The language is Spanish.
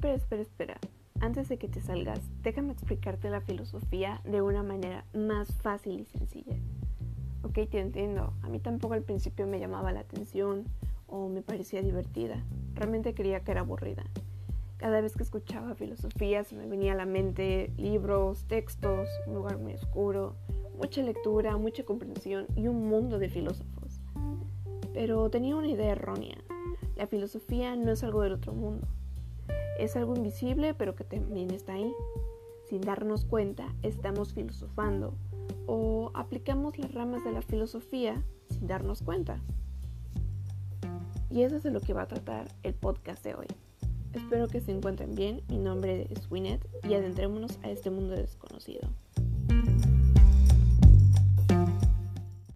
espera, espera, espera. Antes de que te salgas, déjame explicarte la filosofía de una manera más fácil y sencilla. Ok, te entiendo. A mí tampoco al principio me llamaba la atención o me parecía divertida. Realmente creía que era aburrida. Cada vez que escuchaba filosofía se me venía a la mente libros, textos, un lugar muy oscuro, mucha lectura, mucha comprensión y un mundo de filósofos. Pero tenía una idea errónea. La filosofía no es algo del otro mundo. Es algo invisible pero que también está ahí. Sin darnos cuenta, estamos filosofando o aplicamos las ramas de la filosofía sin darnos cuenta. Y eso es de lo que va a tratar el podcast de hoy. Espero que se encuentren bien. Mi nombre es Winnet y adentrémonos a este mundo desconocido.